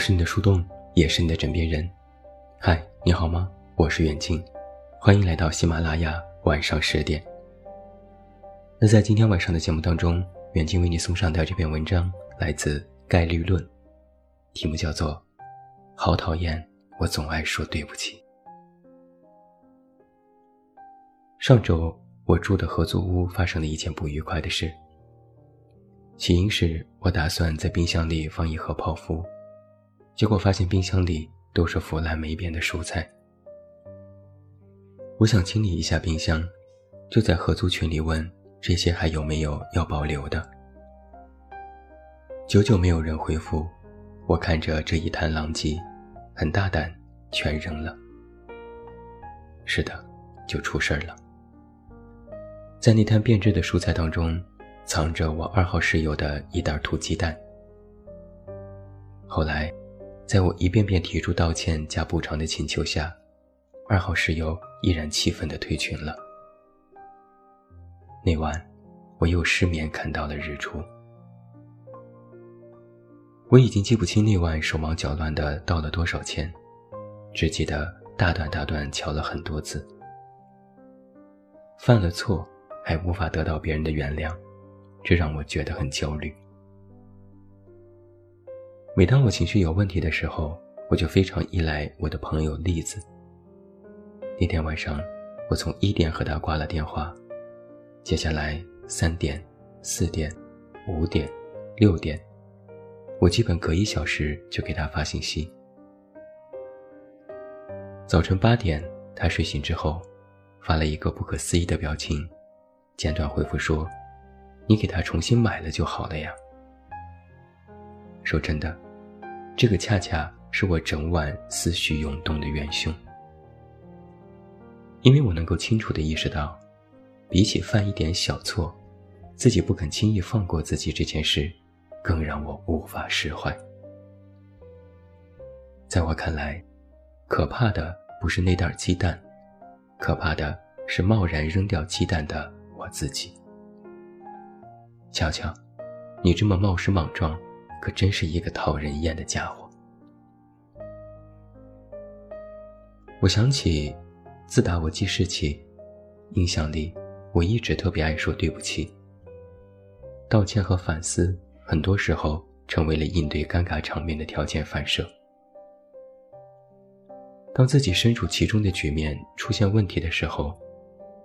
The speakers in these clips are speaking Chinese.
是你的树洞，也是你的枕边人。嗨，你好吗？我是远近，欢迎来到喜马拉雅晚上十点。那在今天晚上的节目当中，远近为你送上的这篇文章来自《概率论》，题目叫做《好讨厌我总爱说对不起》。上周我住的合租屋发生了一件不愉快的事。起因是我打算在冰箱里放一盒泡芙，结果发现冰箱里都是腐烂没变的蔬菜。我想清理一下冰箱，就在合租群里问这些还有没有要保留的。久久没有人回复，我看着这一滩狼藉，很大胆，全扔了。是的，就出事儿了。在那滩变质的蔬菜当中。藏着我二号室友的一袋土鸡蛋。后来，在我一遍遍提出道歉加补偿的请求下，二号室友依然气愤地退群了。那晚，我又失眠看到了日出。我已经记不清那晚手忙脚乱地道了多少歉，只记得大段大段敲了很多字。犯了错，还无法得到别人的原谅。这让我觉得很焦虑。每当我情绪有问题的时候，我就非常依赖我的朋友栗子。那天晚上，我从一点和他挂了电话，接下来三点、四点、五点、六点，我基本隔一小时就给他发信息。早晨八点，他睡醒之后，发了一个不可思议的表情，简短回复说。你给他重新买了就好了呀。说真的，这个恰恰是我整晚思绪涌动的元凶，因为我能够清楚地意识到，比起犯一点小错，自己不肯轻易放过自己这件事，更让我无法释怀。在我看来，可怕的不是那袋鸡蛋，可怕的是贸然扔掉鸡蛋的我自己。瞧瞧，你这么冒失莽撞，可真是一个讨人厌的家伙。我想起，自打我记事起，印象里我一直特别爱说对不起。道歉和反思，很多时候成为了应对尴尬场面的条件反射。当自己身处其中的局面出现问题的时候，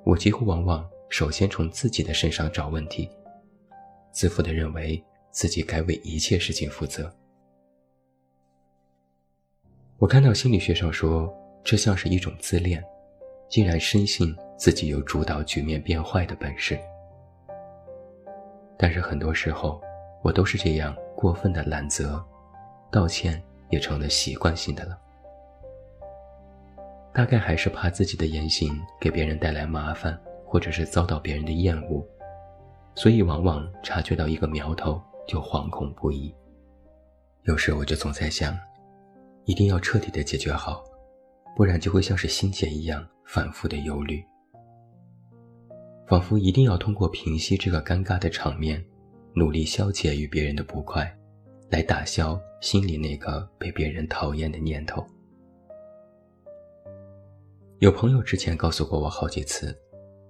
我几乎往往首先从自己的身上找问题。自负地认为自己该为一切事情负责。我看到心理学上说，这像是一种自恋，竟然深信自己有主导局面变坏的本事。但是很多时候，我都是这样过分的揽责，道歉也成了习惯性的了。大概还是怕自己的言行给别人带来麻烦，或者是遭到别人的厌恶。所以，往往察觉到一个苗头就惶恐不已。有时我就总在想，一定要彻底的解决好，不然就会像是心结一样反复的忧虑，仿佛一定要通过平息这个尴尬的场面，努力消解与别人的不快，来打消心里那个被别人讨厌的念头。有朋友之前告诉过我好几次，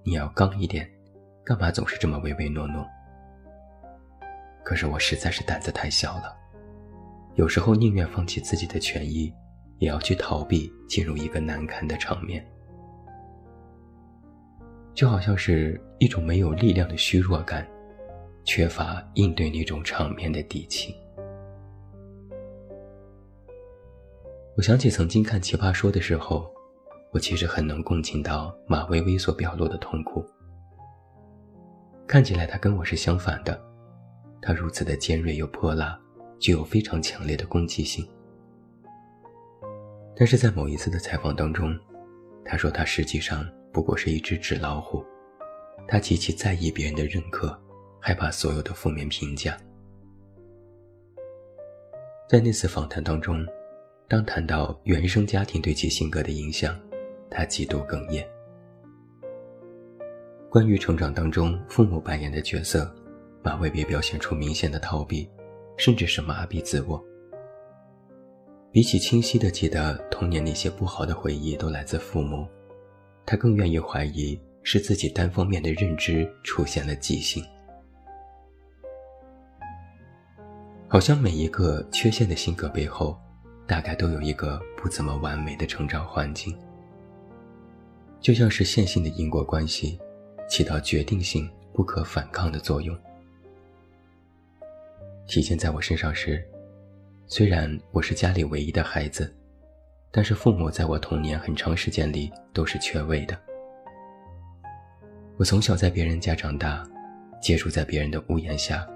你要刚一点。干嘛总是这么唯唯诺诺？可是我实在是胆子太小了，有时候宁愿放弃自己的权益，也要去逃避进入一个难堪的场面，就好像是一种没有力量的虚弱感，缺乏应对那种场面的底气。我想起曾经看《奇葩说》的时候，我其实很能共情到马薇薇所表露的痛苦。看起来他跟我是相反的，他如此的尖锐又泼辣，具有非常强烈的攻击性。但是在某一次的采访当中，他说他实际上不过是一只纸老虎，他极其在意别人的认可，害怕所有的负面评价。在那次访谈当中，当谈到原生家庭对其性格的影响，他极度哽咽。关于成长当中父母扮演的角色，马未别表现出明显的逃避，甚至是麻痹自我。比起清晰的记得童年那些不好的回忆都来自父母，他更愿意怀疑是自己单方面的认知出现了畸形。好像每一个缺陷的性格背后，大概都有一个不怎么完美的成长环境，就像是线性的因果关系，起到决定性不可反抗的作用。体现在我身上时。虽然我是家里唯一的孩子，但是父母在我童年很长时间里都是缺位的。我从小在别人家长大，接触在别人的屋檐下，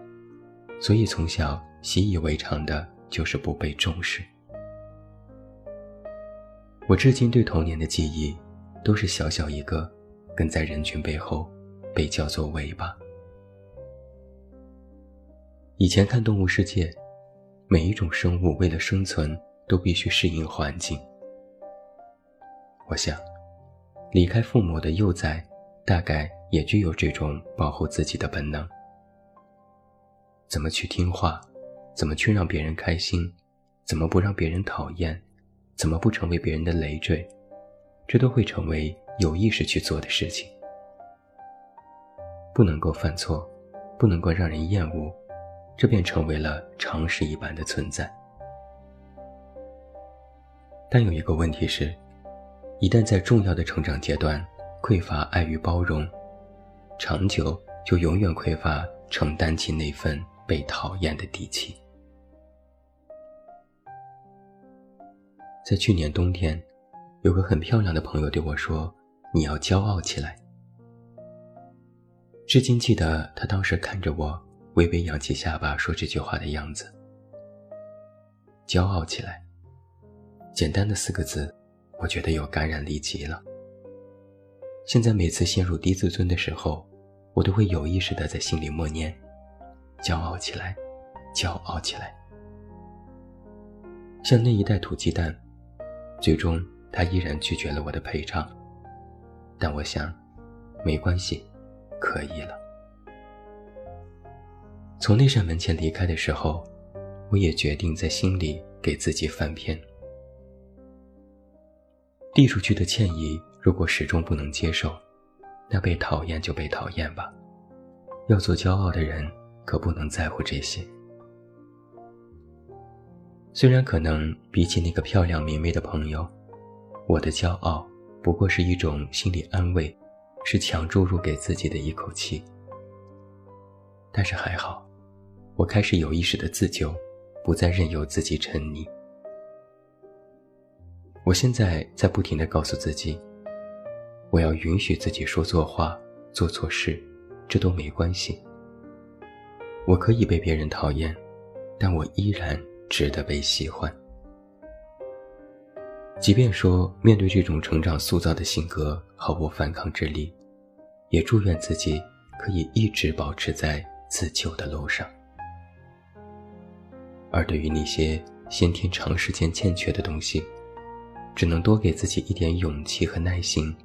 所以从小习以为常的就是不被重视。我至今对童年的记忆，都是小小一个，跟在人群背后，被叫做尾巴。以前看《动物世界》。每一种生物为了生存，都必须适应环境。我想，离开父母的幼崽，大概也具有这种保护自己的本能。怎么去听话，怎么去让别人开心，怎么不让别人讨厌，怎么不成为别人的累赘，这都会成为有意识去做的事情。不能够犯错，不能够让人厌恶。这便成为了常识一般的存在。但有一个问题是，一旦在重要的成长阶段匮乏爱与包容，长久就永远匮乏承担起那份被讨厌的底气。在去年冬天，有个很漂亮的朋友对我说：“你要骄傲起来。”至今记得他当时看着我。微微扬起下巴说这句话的样子，骄傲起来。简单的四个字，我觉得有感染力极了。现在每次陷入低自尊的时候，我都会有意识的在心里默念：骄傲起来，骄傲起来。像那一袋土鸡蛋，最终他依然拒绝了我的陪唱，但我想，没关系，可以了。从那扇门前离开的时候，我也决定在心里给自己翻篇。递出去的歉意，如果始终不能接受，那被讨厌就被讨厌吧。要做骄傲的人，可不能在乎这些。虽然可能比起那个漂亮明媚的朋友，我的骄傲不过是一种心理安慰，是强注入给自己的一口气。但是还好。我开始有意识的自救，不再任由自己沉溺。我现在在不停的告诉自己，我要允许自己说错话、做错事，这都没关系。我可以被别人讨厌，但我依然值得被喜欢。即便说面对这种成长塑造的性格毫无反抗之力，也祝愿自己可以一直保持在自救的路上。而对于那些先天长时间欠缺的东西，只能多给自己一点勇气和耐心，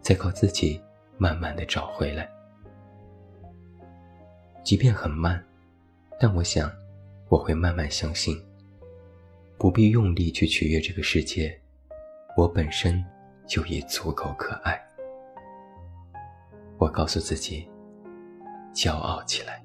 再靠自己慢慢的找回来。即便很慢，但我想，我会慢慢相信，不必用力去取悦这个世界，我本身就已足够可爱。我告诉自己，骄傲起来。